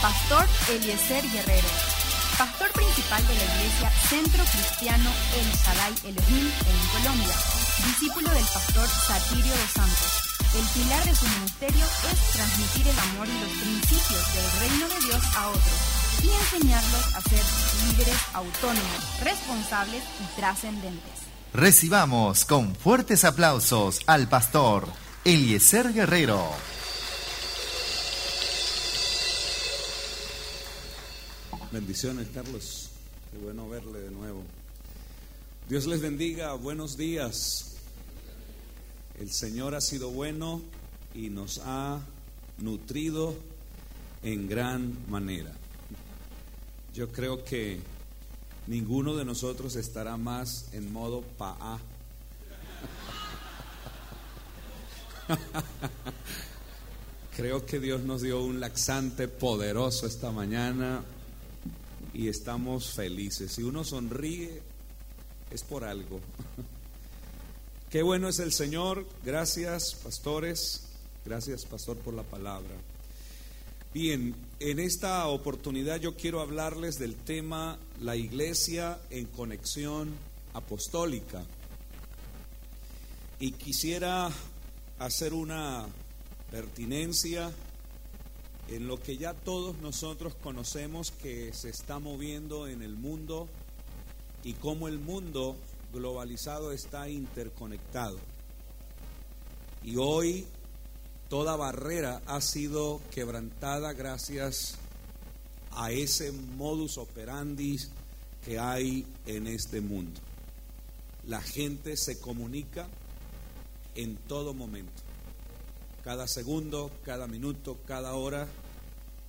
Pastor Eliezer Guerrero, pastor principal de la iglesia Centro Cristiano El Shaddai Elohim en Colombia, discípulo del pastor Satirio de Santos. El pilar de su ministerio es transmitir el amor y los principios del reino de Dios a otros y enseñarlos a ser líderes autónomos, responsables y trascendentes. Recibamos con fuertes aplausos al pastor Eliezer Guerrero. Bendiciones, Carlos. Qué bueno verle de nuevo. Dios les bendiga. Buenos días. El Señor ha sido bueno y nos ha nutrido en gran manera. Yo creo que ninguno de nosotros estará más en modo pa'a. Creo que Dios nos dio un laxante poderoso esta mañana y estamos felices. Si uno sonríe, es por algo. Qué bueno es el Señor. Gracias, pastores. Gracias, pastor, por la palabra. Bien, en esta oportunidad yo quiero hablarles del tema la iglesia en conexión apostólica. Y quisiera hacer una pertinencia en lo que ya todos nosotros conocemos que se está moviendo en el mundo y cómo el mundo globalizado está interconectado. Y hoy toda barrera ha sido quebrantada gracias a ese modus operandi que hay en este mundo. La gente se comunica en todo momento. Cada segundo, cada minuto, cada hora,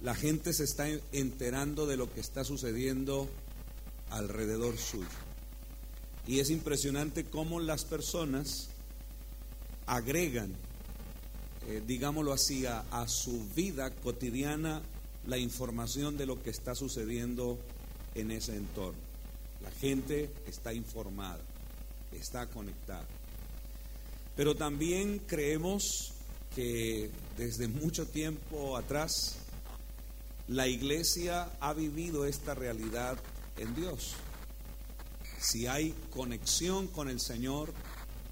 la gente se está enterando de lo que está sucediendo alrededor suyo. Y es impresionante cómo las personas agregan, eh, digámoslo así, a, a su vida cotidiana la información de lo que está sucediendo en ese entorno. La gente está informada, está conectada. Pero también creemos que desde mucho tiempo atrás la iglesia ha vivido esta realidad en Dios. Si hay conexión con el Señor,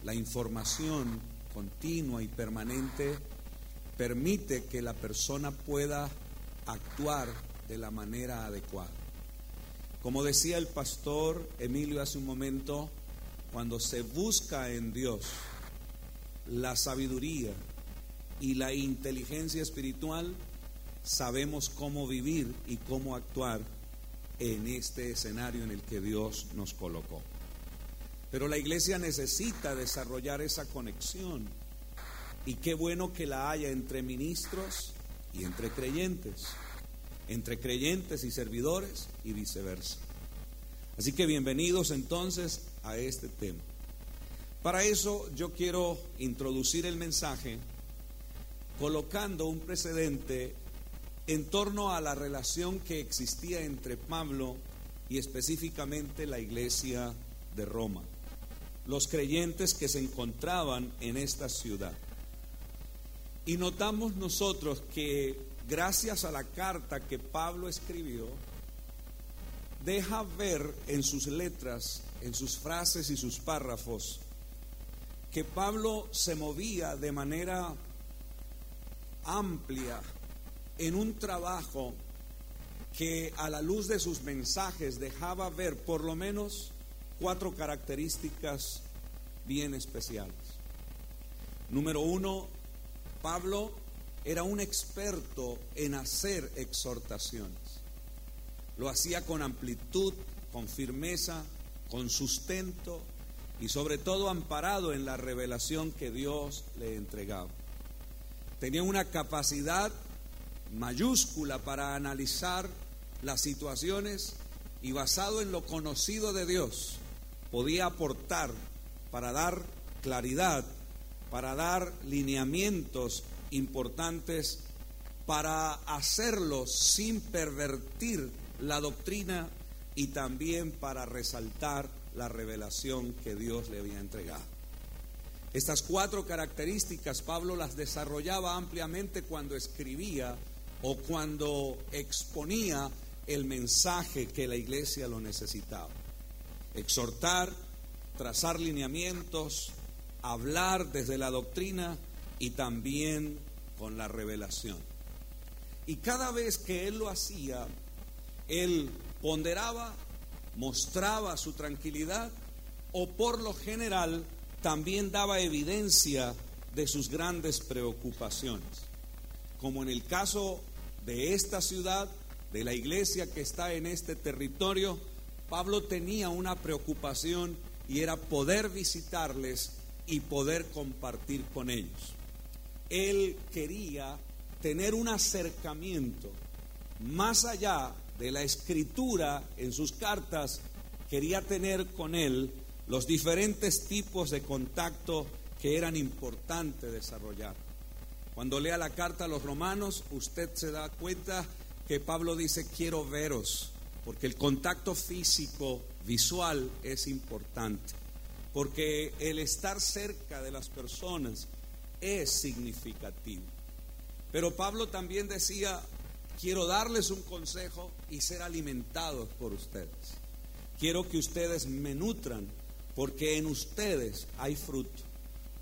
la información continua y permanente permite que la persona pueda actuar de la manera adecuada. Como decía el pastor Emilio hace un momento, cuando se busca en Dios la sabiduría y la inteligencia espiritual, sabemos cómo vivir y cómo actuar en este escenario en el que Dios nos colocó. Pero la iglesia necesita desarrollar esa conexión y qué bueno que la haya entre ministros y entre creyentes, entre creyentes y servidores y viceversa. Así que bienvenidos entonces a este tema. Para eso yo quiero introducir el mensaje colocando un precedente en torno a la relación que existía entre Pablo y específicamente la iglesia de Roma, los creyentes que se encontraban en esta ciudad. Y notamos nosotros que gracias a la carta que Pablo escribió, deja ver en sus letras, en sus frases y sus párrafos, que Pablo se movía de manera amplia en un trabajo que a la luz de sus mensajes dejaba ver por lo menos cuatro características bien especiales. Número uno, Pablo era un experto en hacer exhortaciones. Lo hacía con amplitud, con firmeza, con sustento y sobre todo amparado en la revelación que Dios le entregaba. Tenía una capacidad mayúscula para analizar las situaciones y basado en lo conocido de Dios podía aportar para dar claridad, para dar lineamientos importantes, para hacerlo sin pervertir la doctrina y también para resaltar la revelación que Dios le había entregado. Estas cuatro características Pablo las desarrollaba ampliamente cuando escribía o cuando exponía el mensaje que la iglesia lo necesitaba. Exhortar, trazar lineamientos, hablar desde la doctrina y también con la revelación. Y cada vez que él lo hacía, él ponderaba, mostraba su tranquilidad o por lo general también daba evidencia de sus grandes preocupaciones. Como en el caso de esta ciudad, de la iglesia que está en este territorio, Pablo tenía una preocupación y era poder visitarles y poder compartir con ellos. Él quería tener un acercamiento más allá de la escritura en sus cartas, quería tener con él los diferentes tipos de contacto que eran importantes desarrollar. Cuando lea la carta a los romanos, usted se da cuenta que Pablo dice, quiero veros, porque el contacto físico, visual, es importante, porque el estar cerca de las personas es significativo. Pero Pablo también decía, quiero darles un consejo y ser alimentados por ustedes. Quiero que ustedes me nutran, porque en ustedes hay fruto,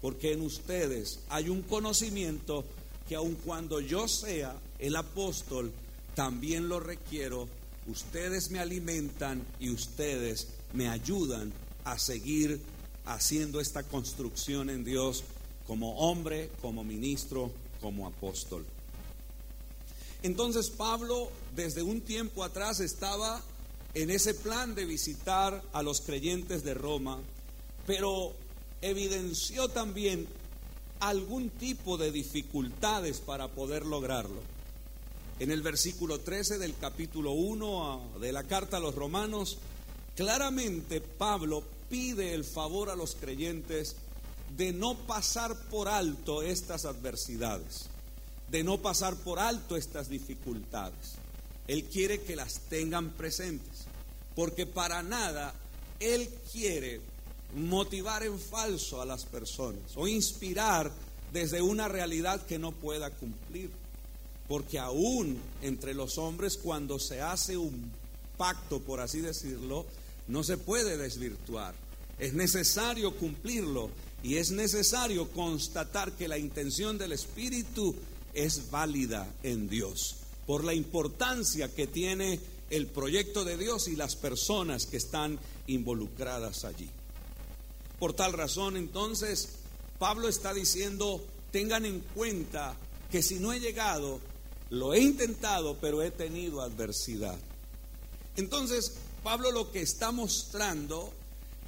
porque en ustedes hay un conocimiento que aun cuando yo sea el apóstol, también lo requiero, ustedes me alimentan y ustedes me ayudan a seguir haciendo esta construcción en Dios como hombre, como ministro, como apóstol. Entonces Pablo desde un tiempo atrás estaba en ese plan de visitar a los creyentes de Roma, pero evidenció también algún tipo de dificultades para poder lograrlo. En el versículo 13 del capítulo 1 de la carta a los romanos, claramente Pablo pide el favor a los creyentes de no pasar por alto estas adversidades, de no pasar por alto estas dificultades. Él quiere que las tengan presentes, porque para nada Él quiere motivar en falso a las personas o inspirar desde una realidad que no pueda cumplir. Porque aún entre los hombres cuando se hace un pacto, por así decirlo, no se puede desvirtuar. Es necesario cumplirlo y es necesario constatar que la intención del Espíritu es válida en Dios por la importancia que tiene el proyecto de Dios y las personas que están involucradas allí. Por tal razón, entonces, Pablo está diciendo, tengan en cuenta que si no he llegado, lo he intentado, pero he tenido adversidad. Entonces, Pablo lo que está mostrando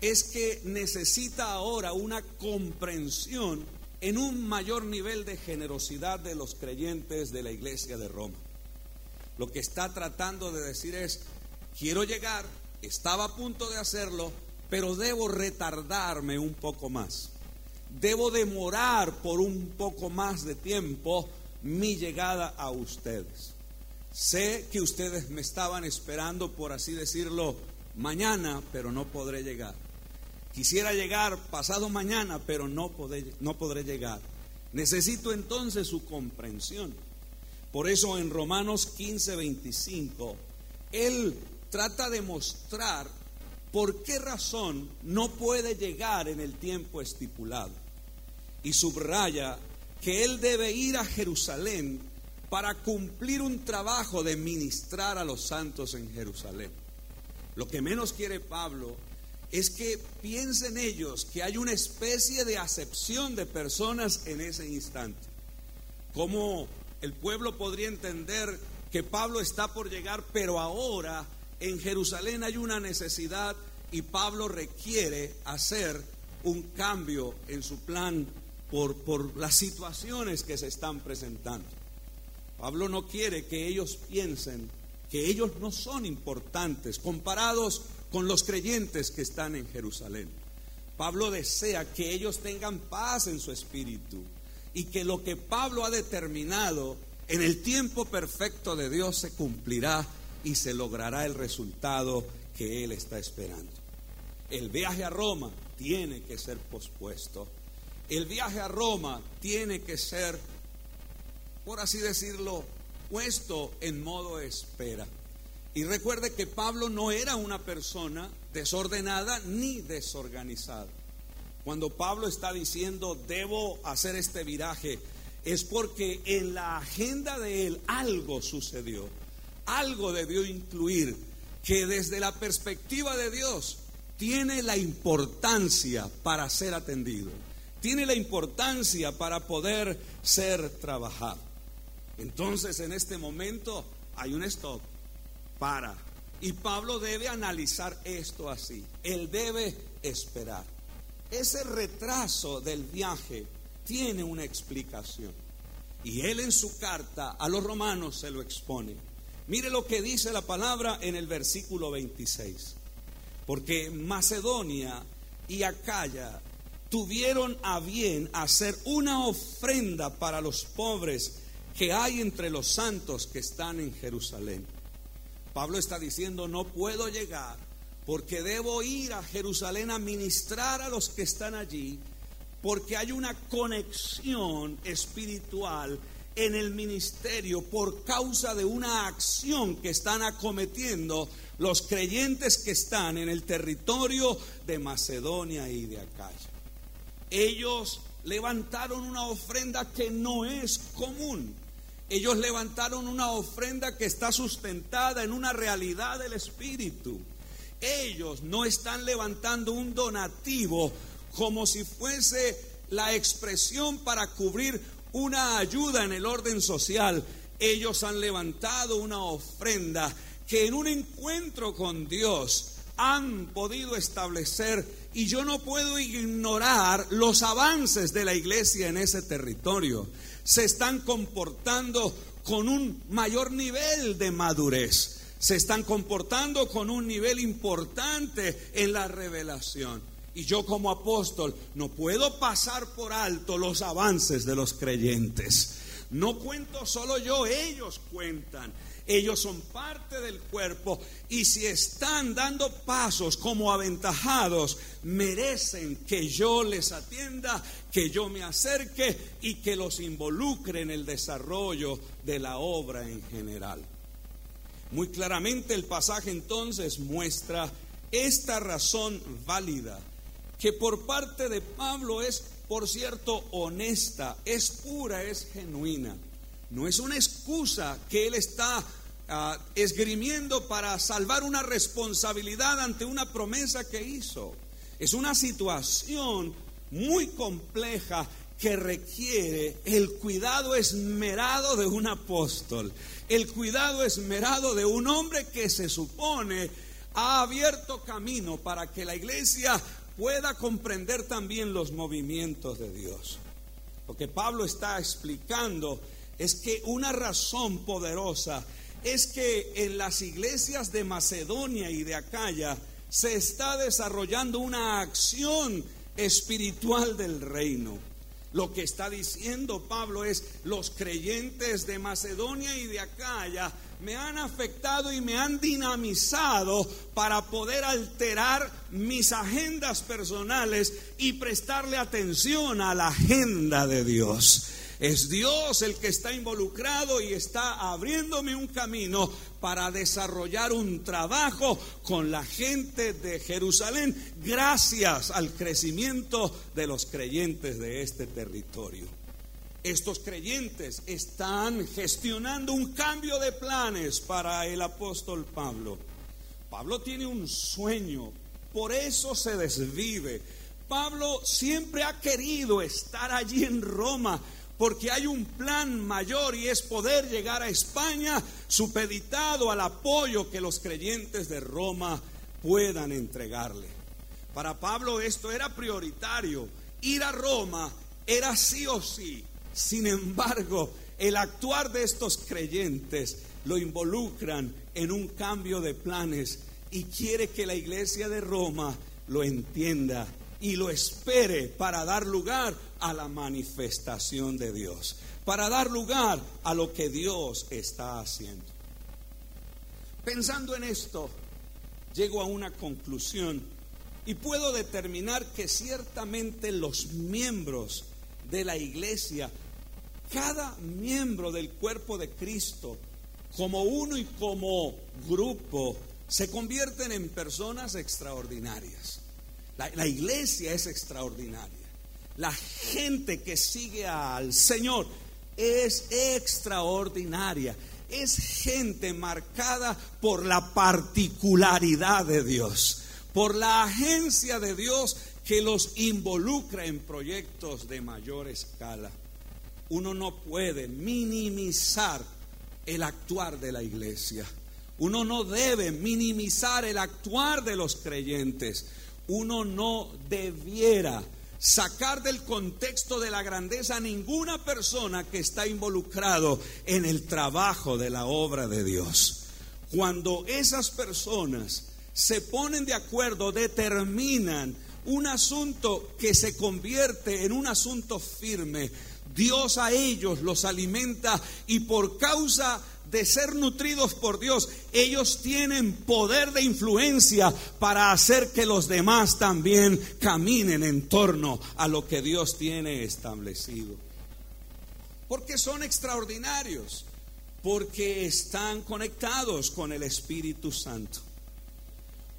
es que necesita ahora una comprensión en un mayor nivel de generosidad de los creyentes de la iglesia de Roma. Lo que está tratando de decir es, quiero llegar, estaba a punto de hacerlo, pero debo retardarme un poco más. Debo demorar por un poco más de tiempo mi llegada a ustedes. Sé que ustedes me estaban esperando, por así decirlo, mañana, pero no podré llegar. Quisiera llegar pasado mañana, pero no podré, llegar. Necesito entonces su comprensión. Por eso en Romanos 15, 25, Él trata de mostrar por qué razón no puede llegar en el tiempo estipulado. Y subraya que Él debe ir a Jerusalén para cumplir un trabajo de ministrar a los santos en Jerusalén. Lo que menos quiere Pablo es que piensen ellos que hay una especie de acepción de personas en ese instante. ¿Cómo el pueblo podría entender que Pablo está por llegar, pero ahora en Jerusalén hay una necesidad y Pablo requiere hacer un cambio en su plan por, por las situaciones que se están presentando? Pablo no quiere que ellos piensen que ellos no son importantes comparados con los creyentes que están en Jerusalén. Pablo desea que ellos tengan paz en su espíritu y que lo que Pablo ha determinado en el tiempo perfecto de Dios se cumplirá y se logrará el resultado que él está esperando. El viaje a Roma tiene que ser pospuesto. El viaje a Roma tiene que ser, por así decirlo, puesto en modo espera. Y recuerde que Pablo no era una persona desordenada ni desorganizada. Cuando Pablo está diciendo, debo hacer este viraje, es porque en la agenda de él algo sucedió, algo debió incluir que desde la perspectiva de Dios tiene la importancia para ser atendido, tiene la importancia para poder ser trabajado. Entonces en este momento hay un stop, para. Y Pablo debe analizar esto así, él debe esperar. Ese retraso del viaje tiene una explicación. Y él en su carta a los romanos se lo expone. Mire lo que dice la palabra en el versículo 26. Porque Macedonia y Acaya tuvieron a bien hacer una ofrenda para los pobres que hay entre los santos que están en Jerusalén. Pablo está diciendo, no puedo llegar porque debo ir a Jerusalén a ministrar a los que están allí, porque hay una conexión espiritual en el ministerio por causa de una acción que están acometiendo los creyentes que están en el territorio de Macedonia y de Acaya. Ellos levantaron una ofrenda que no es común. Ellos levantaron una ofrenda que está sustentada en una realidad del Espíritu ellos no están levantando un donativo como si fuese la expresión para cubrir una ayuda en el orden social. Ellos han levantado una ofrenda que en un encuentro con Dios han podido establecer y yo no puedo ignorar los avances de la iglesia en ese territorio. Se están comportando con un mayor nivel de madurez se están comportando con un nivel importante en la revelación. Y yo como apóstol no puedo pasar por alto los avances de los creyentes. No cuento solo yo, ellos cuentan. Ellos son parte del cuerpo y si están dando pasos como aventajados, merecen que yo les atienda, que yo me acerque y que los involucre en el desarrollo de la obra en general. Muy claramente el pasaje entonces muestra esta razón válida, que por parte de Pablo es, por cierto, honesta, es pura, es genuina. No es una excusa que él está ah, esgrimiendo para salvar una responsabilidad ante una promesa que hizo. Es una situación muy compleja que requiere el cuidado esmerado de un apóstol, el cuidado esmerado de un hombre que se supone ha abierto camino para que la iglesia pueda comprender también los movimientos de Dios. Lo que Pablo está explicando es que una razón poderosa es que en las iglesias de Macedonia y de Acaya se está desarrollando una acción espiritual del reino. Lo que está diciendo Pablo es, los creyentes de Macedonia y de Acaya me han afectado y me han dinamizado para poder alterar mis agendas personales y prestarle atención a la agenda de Dios. Es Dios el que está involucrado y está abriéndome un camino para desarrollar un trabajo con la gente de Jerusalén gracias al crecimiento de los creyentes de este territorio. Estos creyentes están gestionando un cambio de planes para el apóstol Pablo. Pablo tiene un sueño, por eso se desvive. Pablo siempre ha querido estar allí en Roma porque hay un plan mayor y es poder llegar a España supeditado al apoyo que los creyentes de Roma puedan entregarle. Para Pablo esto era prioritario. Ir a Roma era sí o sí. Sin embargo, el actuar de estos creyentes lo involucran en un cambio de planes y quiere que la iglesia de Roma lo entienda y lo espere para dar lugar a la manifestación de Dios, para dar lugar a lo que Dios está haciendo. Pensando en esto, llego a una conclusión y puedo determinar que ciertamente los miembros de la iglesia cada miembro del cuerpo de Cristo, como uno y como grupo, se convierten en personas extraordinarias. La, iglesia es extraordinaria. La gente que sigue al Señor es extraordinaria. Es gente marcada por la particularidad de Dios, por la agencia de Dios que los involucra en proyectos de mayor escala. Uno no puede minimizar el actuar de la iglesia. Uno no debe minimizar el actuar de los creyentes. Uno no debiera sacar del contexto de la grandeza a ninguna persona que está involucrado en el trabajo de la obra de Dios. Cuando esas personas se ponen de acuerdo, determinan un asunto que se convierte en un asunto firme, Dios a ellos los alimenta y por causa de ser nutridos por Dios, ellos tienen poder de influencia para hacer que los demás también caminen en torno a lo que Dios tiene establecido. Porque son extraordinarios, porque están conectados con el Espíritu Santo.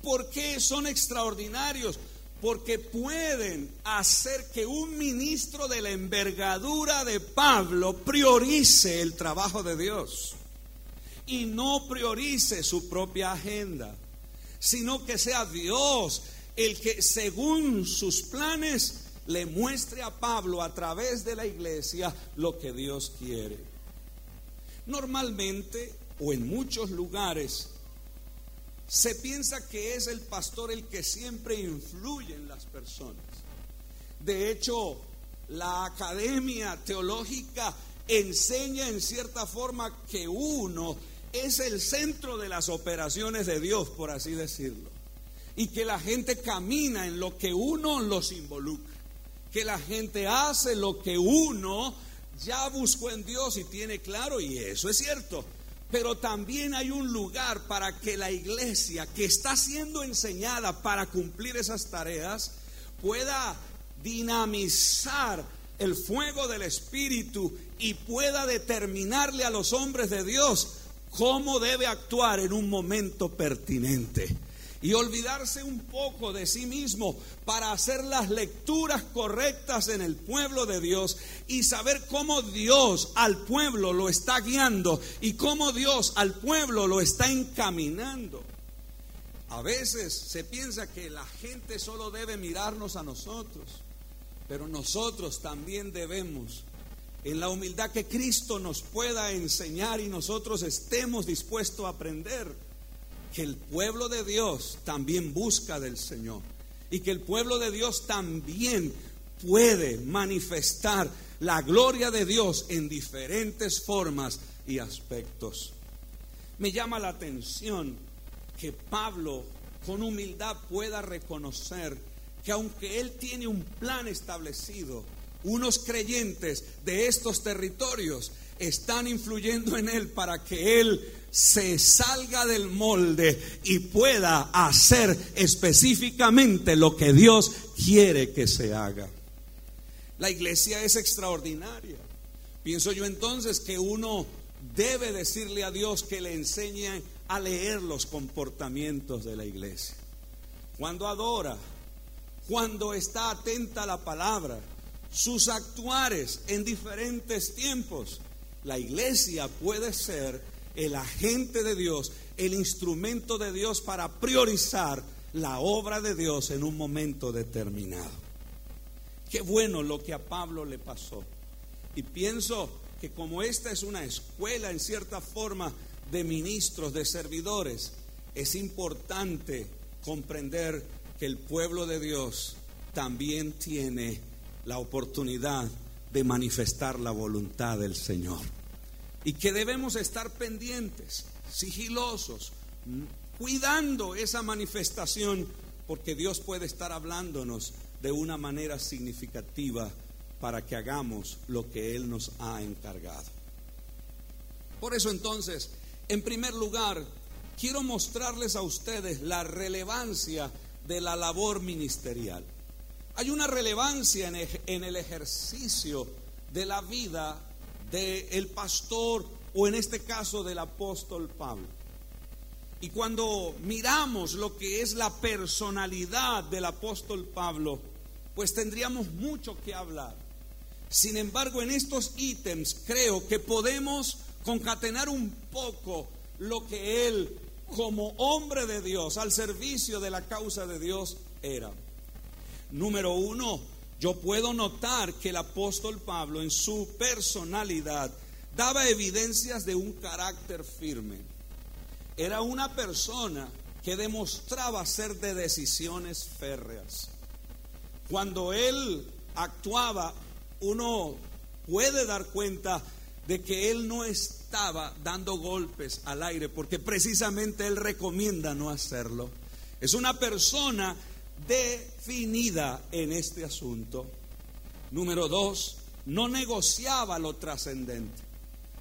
¿Por qué son extraordinarios? porque pueden hacer que un ministro de la envergadura de Pablo priorice el trabajo de Dios y no priorice su propia agenda, sino que sea Dios el que según sus planes le muestre a Pablo a través de la iglesia lo que Dios quiere. Normalmente o en muchos lugares se piensa que es el pastor el que siempre influye en las personas. De hecho, la academia teológica enseña en cierta forma que uno es el centro de las operaciones de Dios, por así decirlo. Y que la gente camina en lo que uno los involucra. Que la gente hace lo que uno ya buscó en Dios y tiene claro, y eso es cierto. Pero también hay un lugar para que la iglesia que está siendo enseñada para cumplir esas tareas pueda dinamizar el fuego del Espíritu y pueda determinarle a los hombres de Dios cómo debe actuar en un momento pertinente y olvidarse un poco de sí mismo para hacer las lecturas correctas en el pueblo de Dios y saber cómo Dios al pueblo lo está guiando y cómo Dios al pueblo lo está encaminando. A veces se piensa que la gente solo debe mirarnos a nosotros, pero nosotros también debemos en la humildad que Cristo nos pueda enseñar y nosotros estemos dispuestos a aprender que el pueblo de Dios también busca del Señor y que el pueblo de Dios también puede manifestar la gloria de Dios en diferentes formas y aspectos. Me llama la atención que Pablo con humildad pueda reconocer que aunque él tiene un plan establecido, unos creyentes de estos territorios están influyendo en él para que él se salga del molde y pueda hacer específicamente lo que Dios quiere que se haga. La iglesia es extraordinaria. Pienso yo entonces que uno debe decirle a Dios que le enseñe a leer los comportamientos de la iglesia. Cuando adora, cuando está atenta a la palabra, sus actuares en diferentes tiempos. La iglesia puede ser el agente de Dios, el instrumento de Dios para priorizar la obra de Dios en un momento determinado. Qué bueno lo que a Pablo le pasó. Y pienso que como esta es una escuela en cierta forma de ministros, de servidores, es importante comprender que el pueblo de Dios también tiene la oportunidad de manifestar la voluntad del Señor. Y que debemos estar pendientes, sigilosos, cuidando esa manifestación, porque Dios puede estar hablándonos de una manera significativa para que hagamos lo que Él nos ha encargado. Por eso entonces, en primer lugar, quiero mostrarles a ustedes la relevancia de la labor ministerial. Hay una relevancia en el ejercicio de la vida del pastor o en este caso del apóstol Pablo. Y cuando miramos lo que es la personalidad del apóstol Pablo, pues tendríamos mucho que hablar. Sin embargo, en estos ítems creo que podemos concatenar un poco lo que él como hombre de Dios, al servicio de la causa de Dios, era. Número uno, yo puedo notar que el apóstol Pablo en su personalidad daba evidencias de un carácter firme. Era una persona que demostraba ser de decisiones férreas. Cuando él actuaba, uno puede dar cuenta de que él no estaba dando golpes al aire, porque precisamente él recomienda no hacerlo. Es una persona definida en este asunto. Número dos, no negociaba lo trascendente.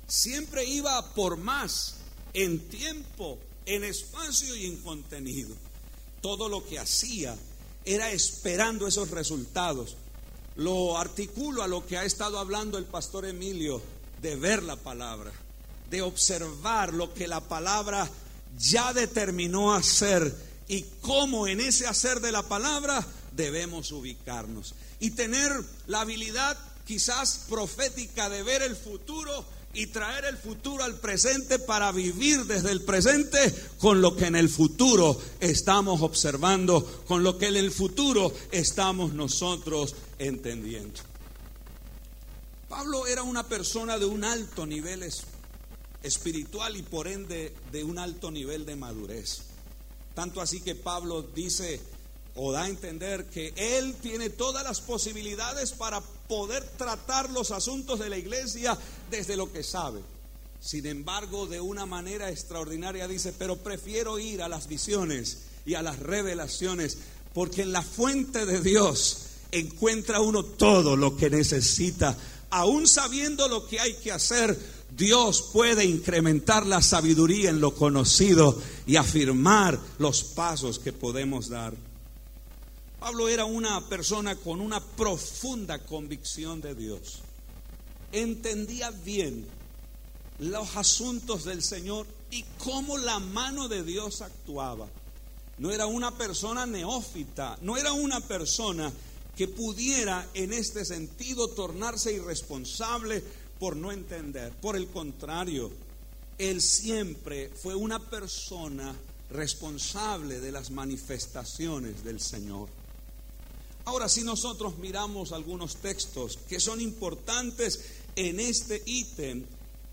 Siempre iba por más en tiempo, en espacio y en contenido. Todo lo que hacía era esperando esos resultados. Lo articulo a lo que ha estado hablando el pastor Emilio, de ver la palabra, de observar lo que la palabra ya determinó hacer y cómo en ese hacer de la palabra debemos ubicarnos. Y tener la habilidad quizás profética de ver el futuro y traer el futuro al presente para vivir desde el presente con lo que en el futuro estamos observando, con lo que en el futuro estamos nosotros entendiendo. Pablo era una persona de un alto nivel espiritual y por ende de un alto nivel de madurez. Tanto así que Pablo dice o da a entender que él tiene todas las posibilidades para poder tratar los asuntos de la iglesia desde lo que sabe. Sin embargo, de una manera extraordinaria dice, pero prefiero ir a las visiones y a las revelaciones, porque en la fuente de Dios encuentra uno todo lo que necesita. Aún sabiendo lo que hay que hacer, Dios puede incrementar la sabiduría en lo conocido y afirmar los pasos que podemos dar. Pablo era una persona con una profunda convicción de Dios. Entendía bien los asuntos del Señor y cómo la mano de Dios actuaba. No era una persona neófita, no era una persona que pudiera en este sentido tornarse irresponsable por no entender. Por el contrario, él siempre fue una persona responsable de las manifestaciones del Señor. Ahora, si nosotros miramos algunos textos que son importantes en este ítem,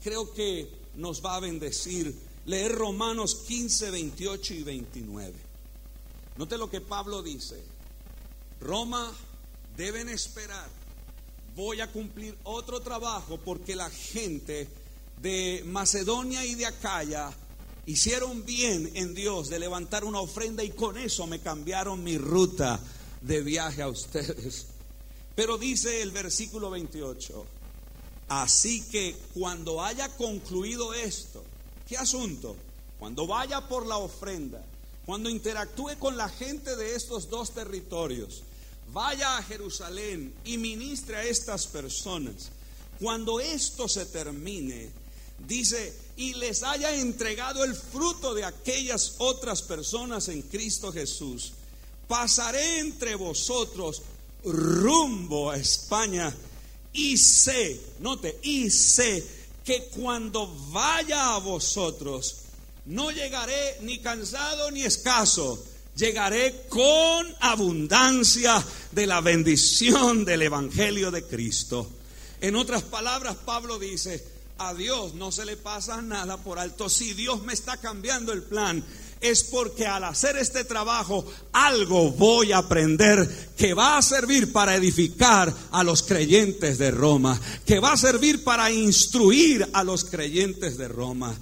creo que nos va a bendecir leer Romanos 15, 28 y 29. Note lo que Pablo dice. Roma deben esperar. Voy a cumplir otro trabajo porque la gente de Macedonia y de Acaya hicieron bien en Dios de levantar una ofrenda y con eso me cambiaron mi ruta de viaje a ustedes. Pero dice el versículo 28, así que cuando haya concluido esto, ¿qué asunto? Cuando vaya por la ofrenda, cuando interactúe con la gente de estos dos territorios, vaya a Jerusalén y ministre a estas personas. Cuando esto se termine, dice, y les haya entregado el fruto de aquellas otras personas en Cristo Jesús, pasaré entre vosotros rumbo a España y sé, note, y sé que cuando vaya a vosotros no llegaré ni cansado ni escaso, llegaré con abundancia de la bendición del Evangelio de Cristo. En otras palabras, Pablo dice, a Dios no se le pasa nada por alto. Si Dios me está cambiando el plan, es porque al hacer este trabajo algo voy a aprender que va a servir para edificar a los creyentes de Roma, que va a servir para instruir a los creyentes de Roma.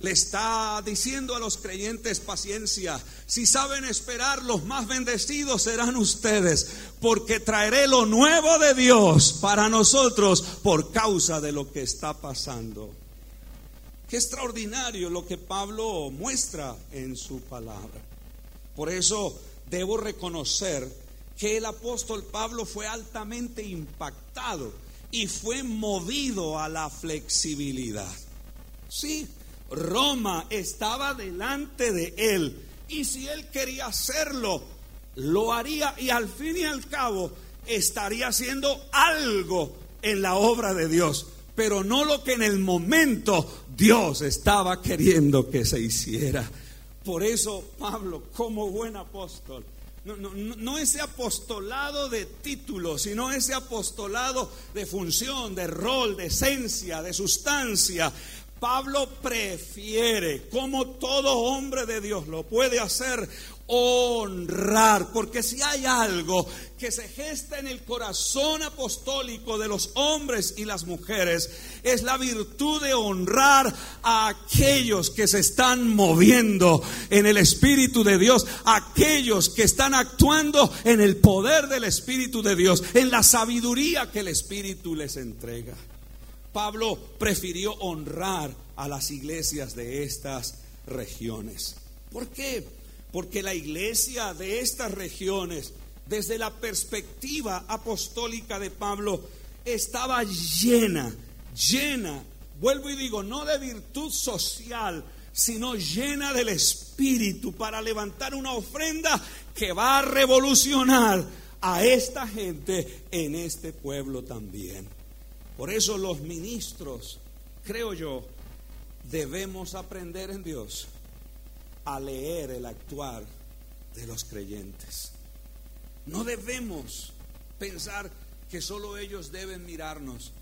Le está diciendo a los creyentes paciencia. Si saben esperar, los más bendecidos serán ustedes, porque traeré lo nuevo de Dios para nosotros por causa de lo que está pasando. Qué extraordinario lo que Pablo muestra en su palabra. Por eso debo reconocer que el apóstol Pablo fue altamente impactado y fue movido a la flexibilidad. Sí, Roma estaba delante de él y si él quería hacerlo, lo haría y al fin y al cabo estaría haciendo algo en la obra de Dios, pero no lo que en el momento Dios estaba queriendo que se hiciera. Por eso Pablo, como buen apóstol, no, no, no, ese apostolado de título, sino ese apostolado de función, de rol, de esencia, de sustancia. Pablo prefiere, como todo hombre de Dios lo puede hacer, honrar, porque si hay algo que se gesta en el corazón apostólico de los hombres y las mujeres, es la virtud de honrar a aquellos que se están moviendo en el Espíritu de Dios, aquellos que están actuando en el poder del Espíritu de Dios, en la sabiduría que el Espíritu les entrega. Pablo prefirió honrar a las iglesias de estas regiones. ¿Por qué? Porque la iglesia de estas regiones, desde la perspectiva apostólica de Pablo, estaba llena, llena, vuelvo y digo, no de virtud social, sino llena del Espíritu para levantar una ofrenda que va a revolucionar a esta gente en este pueblo también. Por eso los ministros, creo yo, debemos aprender en Dios a leer el actuar de los creyentes. No debemos pensar que solo ellos deben mirarnos.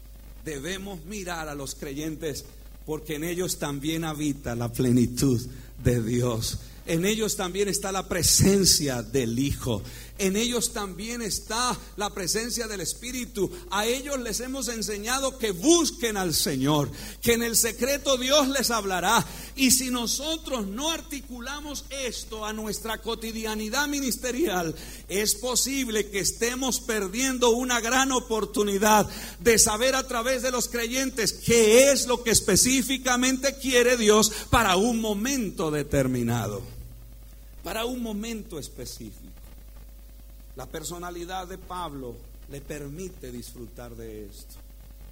Debemos mirar a los creyentes porque en ellos también habita la plenitud de Dios. En ellos también está la presencia del Hijo. En ellos también está la presencia del Espíritu. A ellos les hemos enseñado que busquen al Señor, que en el secreto Dios les hablará. Y si nosotros no articulamos esto a nuestra cotidianidad ministerial, es posible que estemos perdiendo una gran oportunidad de saber a través de los creyentes qué es lo que específicamente quiere Dios para un momento determinado para un momento específico. La personalidad de Pablo le permite disfrutar de esto.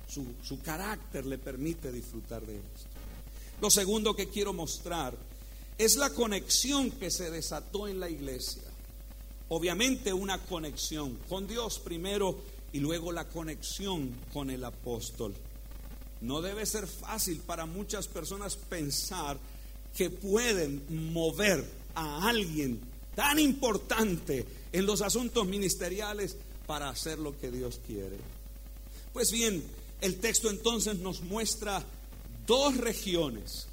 Su, su, carácter le permite disfrutar de esto. Lo segundo que quiero mostrar es la conexión que se desató en la iglesia. Obviamente una conexión con Dios primero y luego la conexión con el apóstol. No debe ser fácil para muchas personas pensar que pueden mover a alguien tan importante en los asuntos ministeriales para hacer lo que Dios quiere. Pues bien, el texto entonces nos muestra dos regiones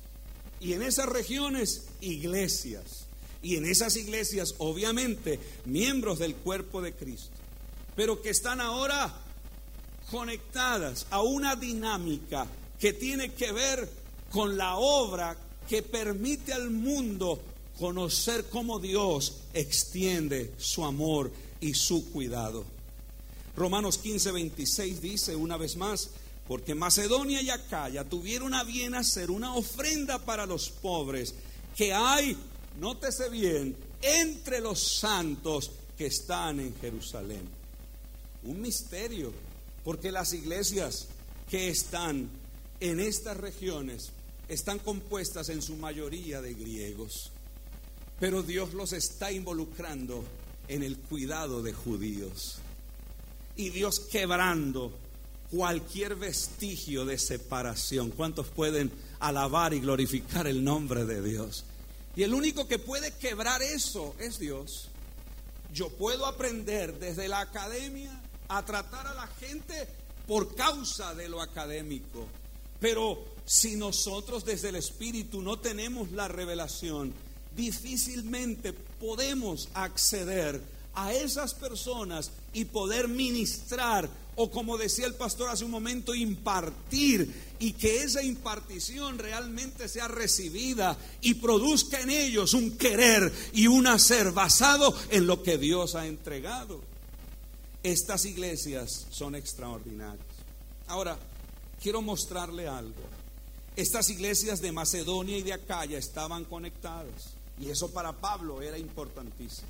y en esas regiones iglesias y en esas iglesias obviamente miembros del cuerpo de Cristo, pero que están ahora conectadas a una dinámica que tiene que ver con la obra que permite al mundo conocer cómo Dios extiende su amor y su cuidado. Romanos 15, 26 dice una vez más, porque Macedonia y Acaya tuvieron a bien hacer una ofrenda para los pobres que hay, nótese bien, entre los santos que están en Jerusalén. Un misterio, porque las iglesias que están en estas regiones están compuestas en su mayoría de griegos pero Dios los está involucrando en el cuidado de judíos. Y Dios quebrando cualquier vestigio de separación. ¿Cuántos pueden alabar y glorificar el nombre de Dios? Y el único que puede quebrar eso es Dios. Yo puedo aprender desde la academia a tratar a la gente por causa de lo académico. Pero si nosotros desde el Espíritu no tenemos la revelación, difícilmente podemos acceder a esas personas y poder ministrar o como decía el pastor hace un momento, impartir y que esa impartición realmente sea recibida y produzca en ellos un querer y un hacer basado en lo que Dios ha entregado. Estas iglesias son extraordinarias. Ahora, quiero mostrarle algo. Estas iglesias de Macedonia y de Acaya estaban conectadas. Y eso para Pablo era importantísimo.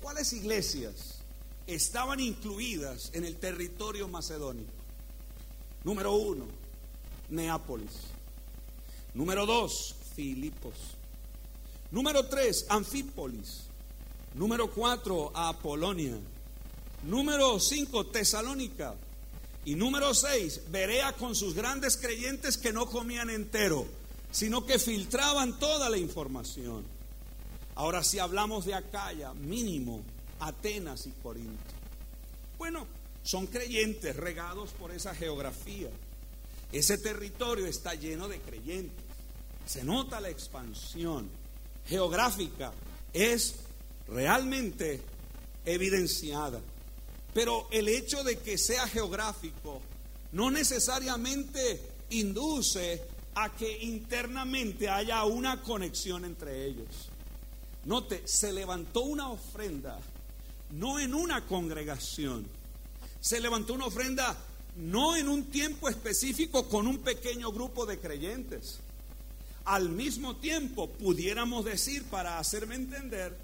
¿Cuáles iglesias estaban incluidas en el territorio macedónico? Número uno, Neápolis. Número dos, Filipos. Número tres, Anfípolis. Número cuatro, Apolonia. Número cinco, Tesalónica. Y número seis, Berea con sus grandes creyentes que no comían entero, sino que filtraban toda la información. Ahora si hablamos de Acaya, mínimo Atenas y Corinto. Bueno, son creyentes regados por esa geografía. Ese territorio está lleno de creyentes. Se nota la expansión geográfica. Es realmente evidenciada. Pero el hecho de que sea geográfico no necesariamente induce a que internamente haya una conexión entre ellos. Note, se levantó una ofrenda, no en una congregación, se levantó una ofrenda no en un tiempo específico con un pequeño grupo de creyentes. Al mismo tiempo, pudiéramos decir, para hacerme entender,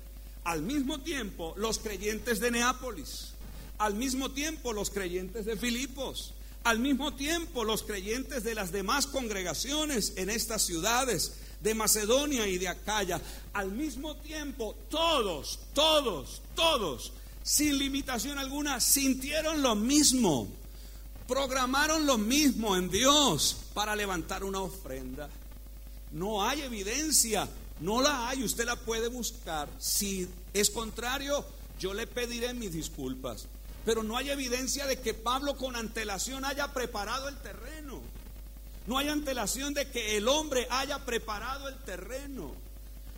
al mismo tiempo los creyentes de Neápolis al mismo tiempo los creyentes de Filipos, al mismo tiempo los creyentes de las demás congregaciones en estas ciudades de Macedonia y de Acaya, al mismo tiempo todos, todos, todos, sin limitación alguna, sintieron lo mismo, programaron lo mismo en Dios para levantar una ofrenda. No hay evidencia, no la hay, usted la puede buscar. Si es contrario, yo le pediré mis disculpas. Pero no hay evidencia de que Pablo con antelación haya preparado el terreno. No hay antelación de que el hombre haya preparado el terreno.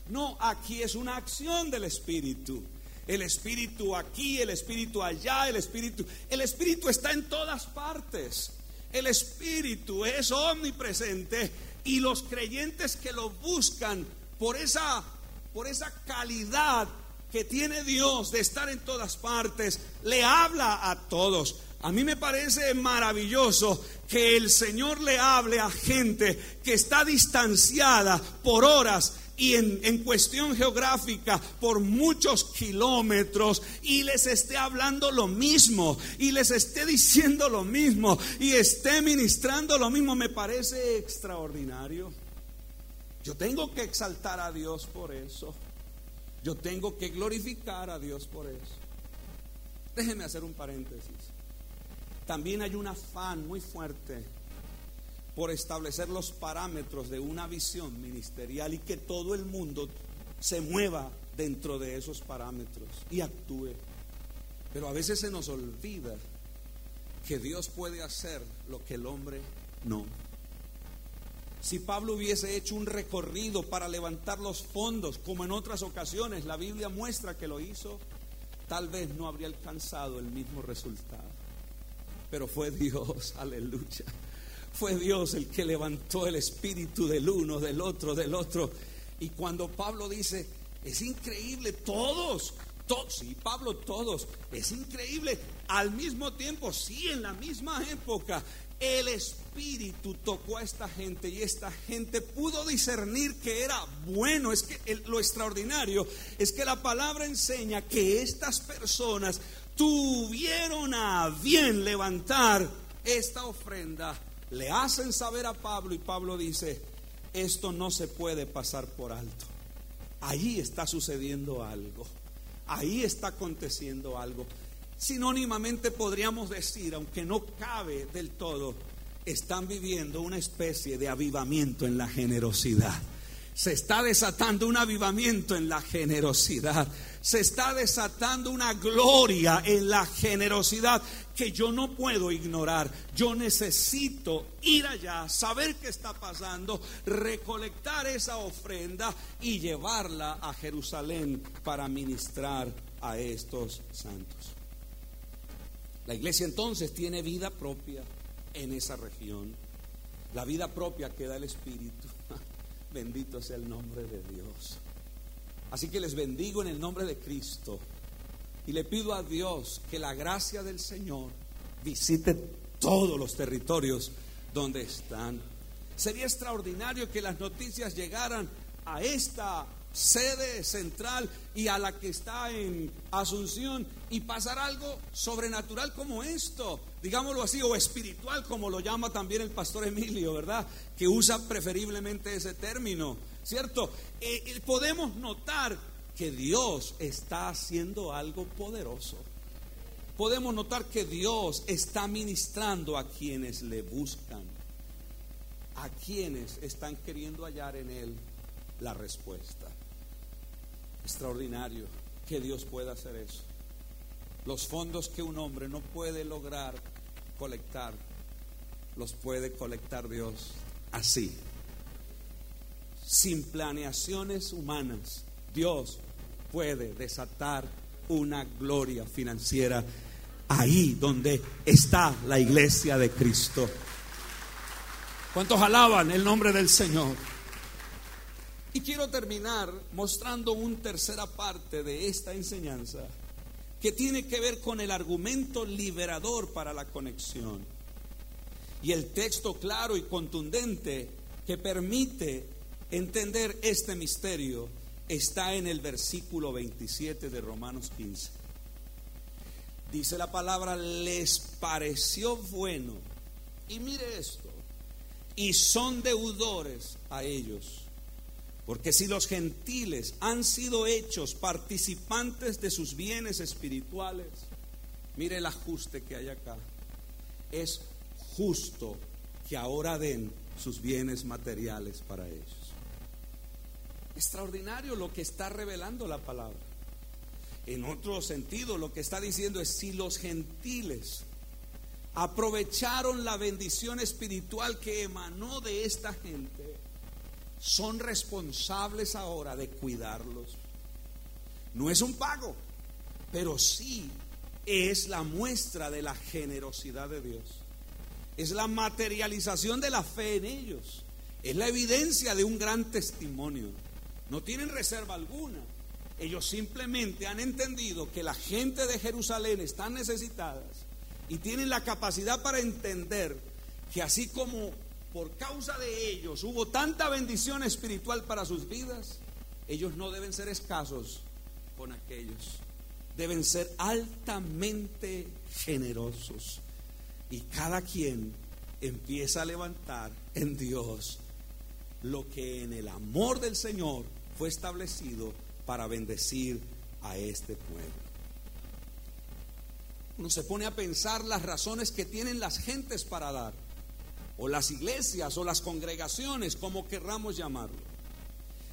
No, aquí es una acción del Espíritu. El Espíritu aquí, el Espíritu allá, el Espíritu. El Espíritu está en todas partes. El Espíritu es omnipresente y los creyentes que lo buscan por esa, por esa calidad que tiene Dios de estar en todas partes, le habla a todos. A mí me parece maravilloso que el Señor le hable a gente que está distanciada por horas y en, cuestión geográfica por muchos kilómetros y les esté hablando lo mismo y les esté diciendo lo mismo y esté ministrando lo mismo, me parece extraordinario. Yo tengo que exaltar a Dios por eso. Yo tengo que glorificar a Dios por eso. Déjeme hacer un paréntesis. También hay un afán muy fuerte por establecer los parámetros de una visión ministerial y que todo el mundo se mueva dentro de esos parámetros y actúe. Pero a veces se nos olvida que Dios puede hacer lo que el hombre no. Si Pablo hubiese hecho un recorrido para levantar los fondos, como en otras ocasiones la Biblia muestra que lo hizo, tal vez no habría alcanzado el mismo resultado. Pero fue Dios, aleluya. Fue Dios el que levantó el espíritu del uno, del otro, del otro. Y cuando Pablo dice, es increíble, todos, todos, sí, Pablo, todos, es increíble, al mismo tiempo, sí, en la misma época, el Espíritu tocó a esta gente y esta gente pudo discernir que era bueno. Es que lo extraordinario es que la palabra enseña que estas personas tuvieron a bien levantar esta ofrenda. Le hacen saber a Pablo y Pablo dice, esto no se puede pasar por alto. Ahí está sucediendo algo. Ahí está aconteciendo algo. Sinónimamente podríamos decir, aunque no cabe del todo, están viviendo una especie de avivamiento en la generosidad. Se está desatando un avivamiento en la generosidad. Se está desatando una gloria en la generosidad que yo no puedo ignorar. Yo necesito ir allá, saber qué está pasando, recolectar esa ofrenda y llevarla a Jerusalén para ministrar a estos santos. La iglesia entonces tiene vida propia en esa región. La vida propia que da el Espíritu. Bendito sea el nombre de Dios. Así que les bendigo en el nombre de Cristo y le pido a Dios que la gracia del Señor visite todos los territorios donde están. Sería extraordinario que las noticias llegaran a esta sede central y a la que está en Asunción y pasar algo sobrenatural como esto, digámoslo así, o espiritual como lo llama también el pastor Emilio, ¿verdad? Que usa preferiblemente ese término, ¿cierto? Eh, eh, podemos notar que Dios está haciendo algo poderoso. Podemos notar que Dios está ministrando a quienes le buscan, a quienes están queriendo hallar en Él la respuesta. Extraordinario que Dios pueda hacer eso. Los fondos que un hombre no puede lograr colectar, los puede colectar Dios así. Sin planeaciones humanas, Dios puede desatar una gloria financiera ahí donde está la iglesia de Cristo. ¿Cuántos alaban el nombre del Señor? Y quiero terminar mostrando una tercera parte de esta enseñanza que tiene que ver con el argumento liberador para la conexión. Y el texto claro y contundente que permite entender este misterio está en el versículo 27 de Romanos 15. Dice la palabra, les pareció bueno. Y mire esto, y son deudores a ellos porque si los gentiles han sido hechos participantes de sus bienes espirituales, mire el ajuste que hay acá. Es justo que ahora den sus bienes materiales para ellos. Extraordinario lo que está revelando la palabra. En otro sentido, lo que está diciendo es si los gentiles aprovecharon la bendición espiritual que emanó de esta gente, son responsables ahora de cuidarlos. No es un pago, pero sí es la muestra de la generosidad de Dios. Es la materialización de la fe en ellos. Es la evidencia de un gran testimonio. No tienen reserva alguna. Ellos simplemente han entendido que la gente de Jerusalén están necesitadas y tienen la capacidad para entender que así como por causa de ellos hubo tanta bendición espiritual para sus vidas, ellos no deben ser escasos con aquellos. Deben ser altamente generosos. Y cada quien empieza a levantar en Dios lo que en el amor del Señor fue establecido para bendecir a este pueblo. Uno se pone a pensar las razones que tienen las gentes para dar o las iglesias o las congregaciones, como querramos llamarlo.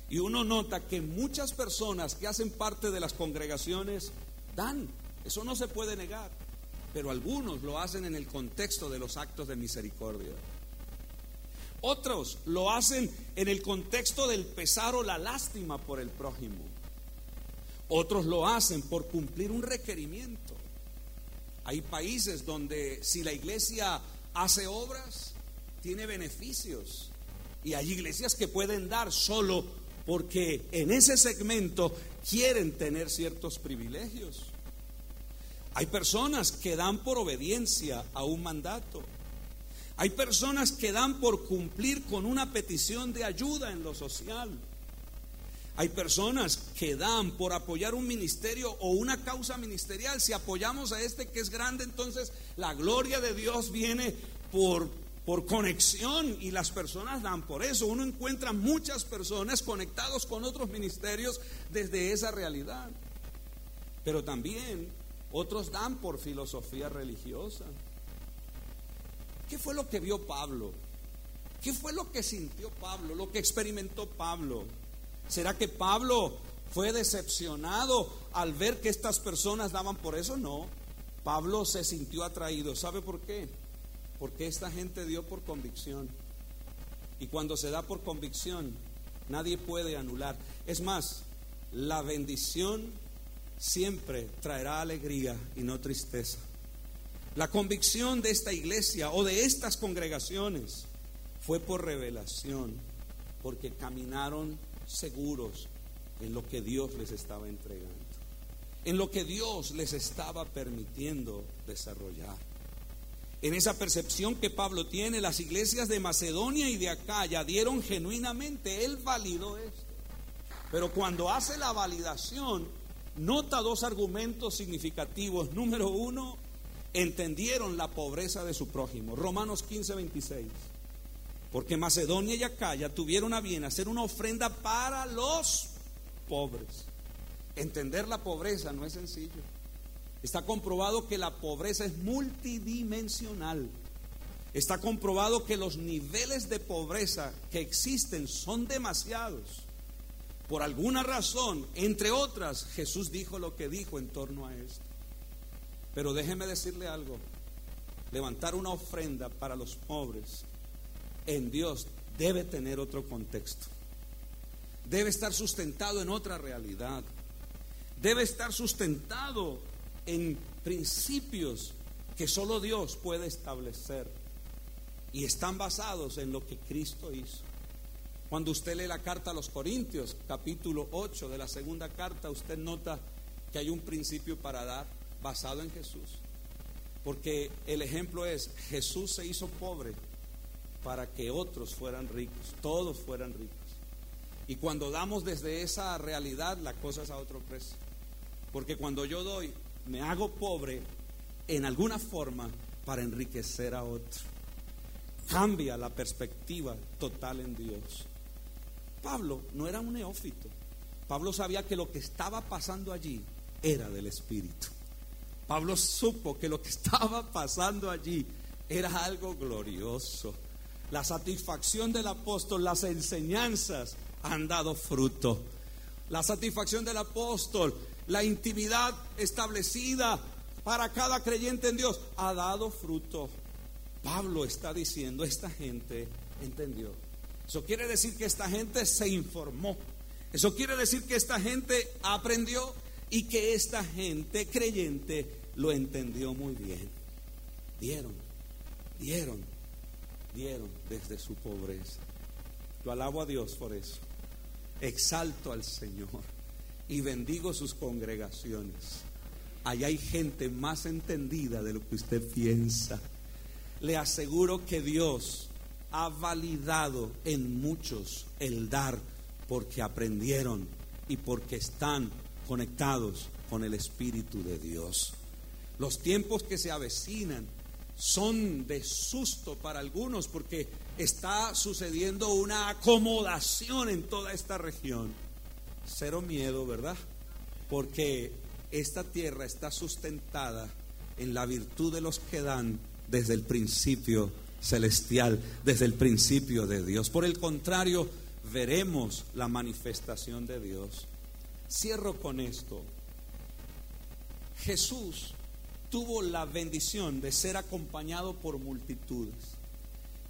Y uno nota que muchas personas que hacen parte de las congregaciones dan, eso no se puede negar, pero algunos lo hacen en el contexto de los actos de misericordia. Otros lo hacen en el contexto del pesar o la lástima por el prójimo. Otros lo hacen por cumplir un requerimiento. Hay países donde si la iglesia hace obras, tiene beneficios. Y hay iglesias que pueden dar solo porque en ese segmento quieren tener ciertos privilegios. Hay personas que dan por obediencia a un mandato. Hay personas que dan por cumplir con una petición de ayuda en lo social. Hay personas que dan por apoyar un ministerio o una causa ministerial. Si apoyamos a este que es grande, entonces la gloria de Dios viene por por conexión y las personas dan por eso. Uno encuentra muchas personas conectados con otros ministerios desde esa realidad. Pero también otros dan por filosofía religiosa. ¿Qué fue lo que vio Pablo? ¿Qué fue lo que sintió Pablo? Lo que experimentó Pablo. ¿Será que Pablo fue decepcionado al ver que estas personas daban por eso? No. Pablo se sintió atraído. ¿Sabe por qué? Porque esta gente dio por convicción. Y cuando se da por convicción, nadie puede anular. Es más, la bendición siempre traerá alegría y no tristeza. La convicción de esta iglesia o de estas congregaciones fue por revelación, porque caminaron seguros en lo que Dios les estaba entregando, en lo que Dios les estaba permitiendo desarrollar. En esa percepción que Pablo tiene, las iglesias de Macedonia y de Acaya dieron genuinamente, él validó esto. Pero cuando hace la validación, nota dos argumentos significativos. Número uno, entendieron la pobreza de su prójimo. Romanos 15, 26. Porque Macedonia y Acaya tuvieron a bien hacer una ofrenda para los pobres. Entender la pobreza no es sencillo. Está comprobado que la pobreza es multidimensional. Está comprobado que los niveles de pobreza que existen son demasiados. Por alguna razón, entre otras, Jesús dijo lo que dijo en torno a esto. Pero déjeme decirle algo. Levantar una ofrenda para los pobres en Dios debe tener otro contexto. Debe estar sustentado en otra realidad. Debe estar sustentado en principios que solo Dios puede establecer. Y están basados en lo que Cristo hizo. Cuando usted lee la carta a los Corintios, capítulo 8 de la segunda carta, usted nota que hay un principio para dar basado en Jesús. Porque el ejemplo es, Jesús se hizo pobre para que otros fueran ricos, todos fueran ricos. Y cuando damos desde esa realidad, la cosa es a otro precio. Porque cuando yo doy, me hago pobre en alguna forma para enriquecer a otro. Cambia la perspectiva total en Dios. Pablo no era un neófito. Pablo sabía que lo que estaba pasando allí era del Espíritu. Pablo supo que lo que estaba pasando allí era algo glorioso. La satisfacción del apóstol, las enseñanzas han dado fruto. La satisfacción del apóstol, la intimidad establecida para cada creyente en Dios ha dado fruto. Pablo está diciendo, esta gente entendió. Eso quiere decir que esta gente se informó. Eso quiere decir que esta gente aprendió y que esta gente creyente lo entendió muy bien. Dieron, dieron, dieron desde su pobreza. Lo alabo a Dios por eso. Exalto al Señor y bendigo sus congregaciones. Allá hay gente más entendida de lo que usted piensa. Le aseguro que Dios ha validado en muchos el dar porque aprendieron y porque están conectados con el Espíritu de Dios. Los tiempos que se avecinan son de susto para algunos porque está sucediendo una acomodación en toda esta región. Cero miedo, ¿verdad? Porque esta tierra está sustentada en la virtud de los que dan desde el principio celestial, desde el principio de Dios. Por el contrario, veremos la manifestación de Dios. Cierro con esto. Jesús tuvo la bendición de ser acompañado por multitudes.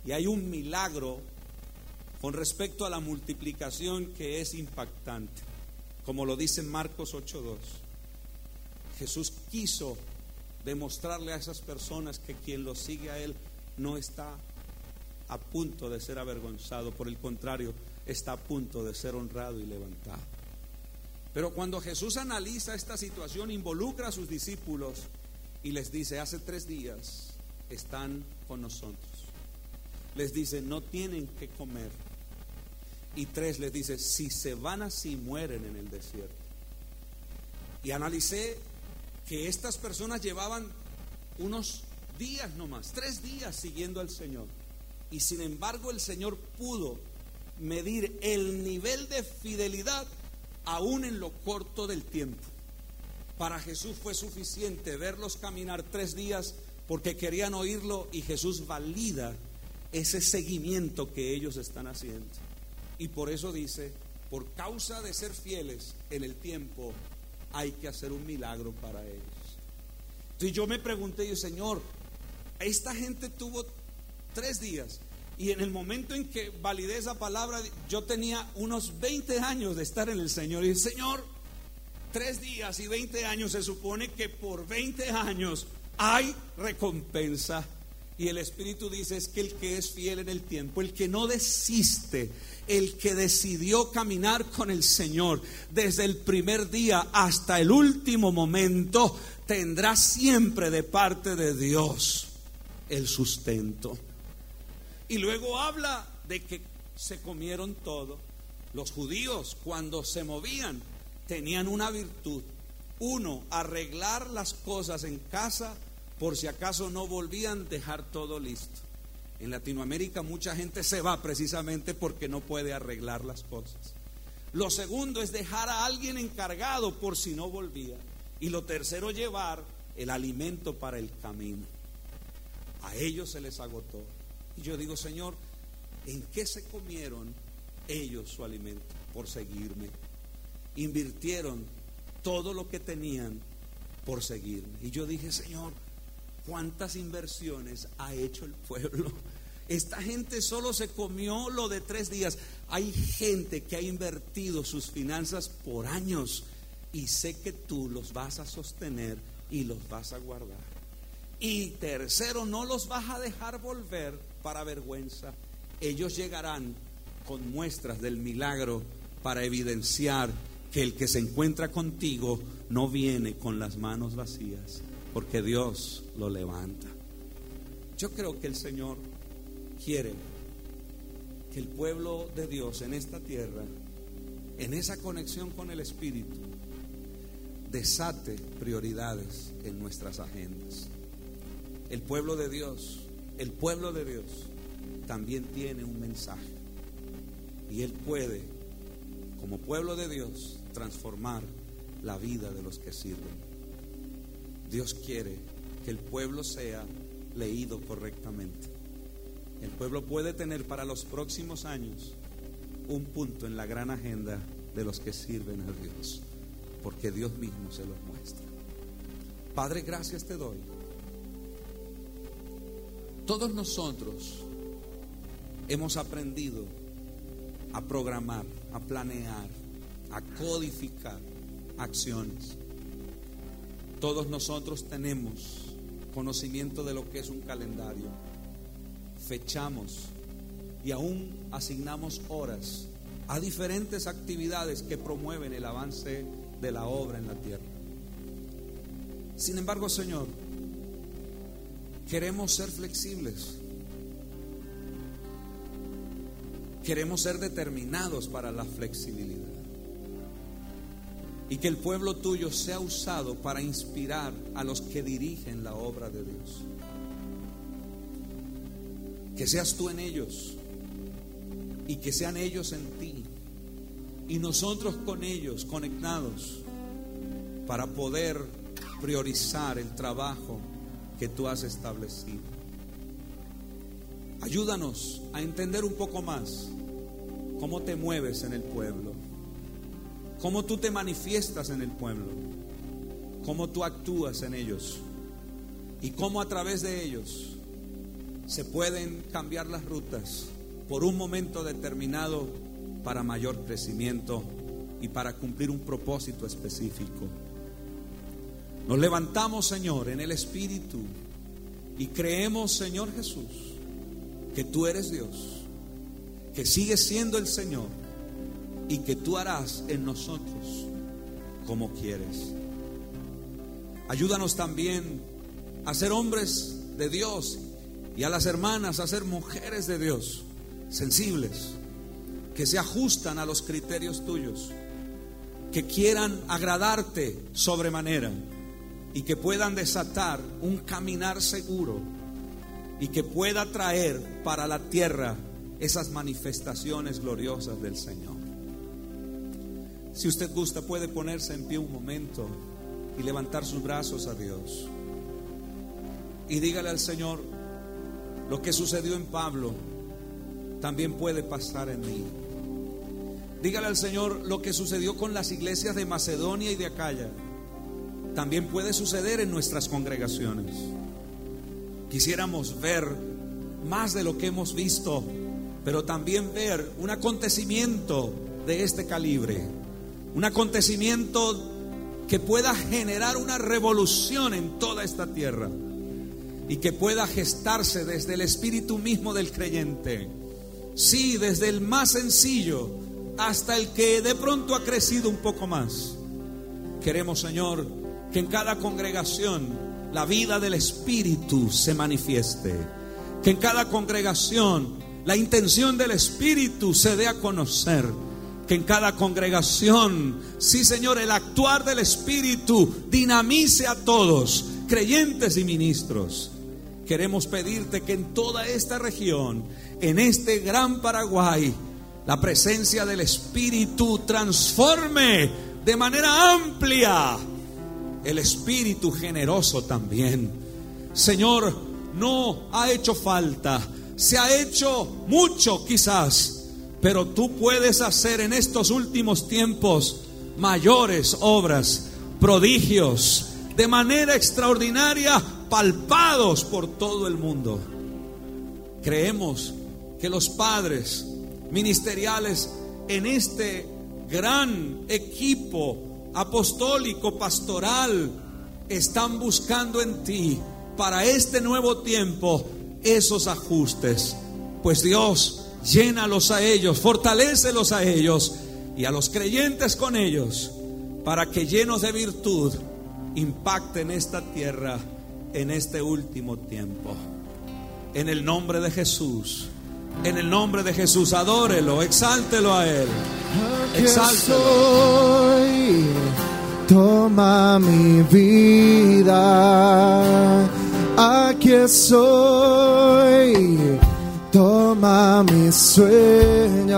Y hay un milagro con respecto a la multiplicación que es impactante, como lo dice Marcos 8.2. Jesús quiso demostrarle a esas personas que quien lo sigue a Él no está a punto de ser avergonzado, por el contrario, está a punto de ser honrado y levantado. Pero cuando Jesús analiza esta situación, involucra a sus discípulos y les dice, hace tres días están con nosotros. Les dice, no tienen que comer. Y tres les dice, si se van así, mueren en el desierto. Y analicé que estas personas llevaban unos días nomás, tres días siguiendo al Señor. Y sin embargo el Señor pudo medir el nivel de fidelidad aún en lo corto del tiempo. Para Jesús fue suficiente verlos caminar tres días porque querían oírlo y Jesús valida ese seguimiento que ellos están haciendo. Y por eso dice, por causa de ser fieles en el tiempo, hay que hacer un milagro para ellos. Entonces yo me pregunté, yo, Señor, esta gente tuvo tres días y en el momento en que validé esa palabra, yo tenía unos 20 años de estar en el Señor. Y el Señor, tres días y 20 años, se supone que por 20 años hay recompensa. Y el Espíritu dice es que el que es fiel en el tiempo, el que no desiste, el que decidió caminar con el Señor desde el primer día hasta el último momento, tendrá siempre de parte de Dios el sustento. Y luego habla de que se comieron todo Los judíos cuando se movían tenían una virtud. Uno, arreglar las cosas en casa por si acaso no volvían, dejar todo listo. En Latinoamérica mucha gente se va precisamente porque no puede arreglar las cosas. Lo segundo es dejar a alguien encargado por si no volvía. Y lo tercero, llevar el alimento para el camino. A ellos se les agotó. Y yo digo, Señor, ¿en qué se comieron ellos su alimento? Por seguirme. Invirtieron todo lo que tenían por seguirme. Y yo dije, Señor, ¿cuántas inversiones ha hecho el pueblo? Esta gente solo se comió lo de tres días. Hay gente que ha invertido sus finanzas por años y sé que tú los vas a sostener y los vas a guardar. Y tercero, no los vas a dejar volver para vergüenza. Ellos llegarán con muestras del milagro para evidenciar que el que se encuentra contigo no viene con las manos vacías, porque Dios lo levanta. Yo creo que el Señor quiere que el pueblo de Dios en esta tierra, en esa conexión con el Espíritu, desate prioridades en nuestras agendas. El pueblo de Dios, el pueblo de Dios también tiene un mensaje. Y Él puede, como pueblo de Dios, transformar la vida de los que sirven. Dios quiere que el pueblo sea leído correctamente. El pueblo puede tener para los próximos años un punto en la gran agenda de los que sirven a Dios porque Dios mismo se los muestra. Padre, gracias te doy. Todos nosotros hemos aprendido a programar, a planear, a codificar acciones. Todos nosotros tenemos conocimiento de lo que es un calendario. Fechamos y aún asignamos horas a diferentes actividades que promueven el avance de la obra en la tierra. Sin embargo, Señor, queremos ser flexibles. Queremos ser determinados para la flexibilidad. Y que el pueblo tuyo sea usado para inspirar a los que dirigen la obra de Dios. Que seas tú en ellos y que sean ellos en ti y nosotros con ellos conectados para poder priorizar el trabajo que tú has establecido. Ayúdanos a entender un poco más cómo te mueves en el pueblo, cómo tú te manifiestas en el pueblo, cómo tú actúas en ellos y cómo a través de ellos se pueden cambiar las rutas por un momento determinado para mayor crecimiento y para cumplir un propósito específico. Nos levantamos, Señor, en el Espíritu y creemos, Señor Jesús, que tú eres Dios, que sigues siendo el Señor y que tú harás en nosotros como quieres. Ayúdanos también a ser hombres de Dios y a las hermanas a ser mujeres de Dios, sensibles que se ajustan a los criterios tuyos, que quieran agradarte sobremanera y que puedan desatar un caminar seguro y que pueda traer para la tierra esas manifestaciones gloriosas del Señor. Si usted gusta, puede ponerse en pie un momento y levantar sus brazos a Dios. Y dígale al Señor, lo que sucedió en Pablo también puede pasar en mí. Dígale al Señor lo que sucedió con las iglesias de Macedonia y de Acaya. También puede suceder en nuestras congregaciones. Quisiéramos ver más de lo que hemos visto, pero también ver un acontecimiento de este calibre. Un acontecimiento que pueda generar una revolución en toda esta tierra y que pueda gestarse desde el espíritu mismo del creyente. Sí, desde el más sencillo hasta el que de pronto ha crecido un poco más. Queremos, Señor, que en cada congregación la vida del Espíritu se manifieste. Que en cada congregación la intención del Espíritu se dé a conocer. Que en cada congregación, sí Señor, el actuar del Espíritu dinamice a todos, creyentes y ministros. Queremos pedirte que en toda esta región, en este gran Paraguay, la presencia del Espíritu transforme de manera amplia el Espíritu generoso también. Señor, no ha hecho falta, se ha hecho mucho quizás, pero tú puedes hacer en estos últimos tiempos mayores obras, prodigios, de manera extraordinaria, palpados por todo el mundo. Creemos que los padres ministeriales en este gran equipo apostólico, pastoral, están buscando en ti para este nuevo tiempo esos ajustes. Pues Dios, llénalos a ellos, fortalécelos a ellos y a los creyentes con ellos, para que llenos de virtud impacten esta tierra en este último tiempo. En el nombre de Jesús. En el nombre de Jesús, adórelo, exáltelo a Él. Exáltelo. Toma mi vida, aquí estoy. Toma mis sueños,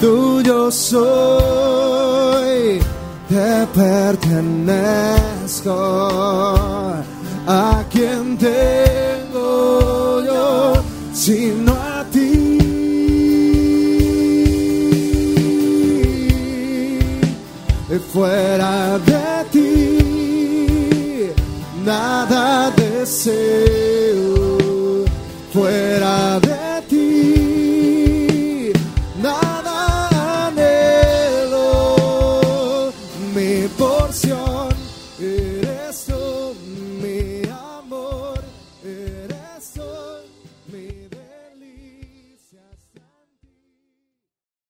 tuyo soy, te pertenezco. A quien tengo yo, sino a ti. Fuera de ti, nada deseo. Fuera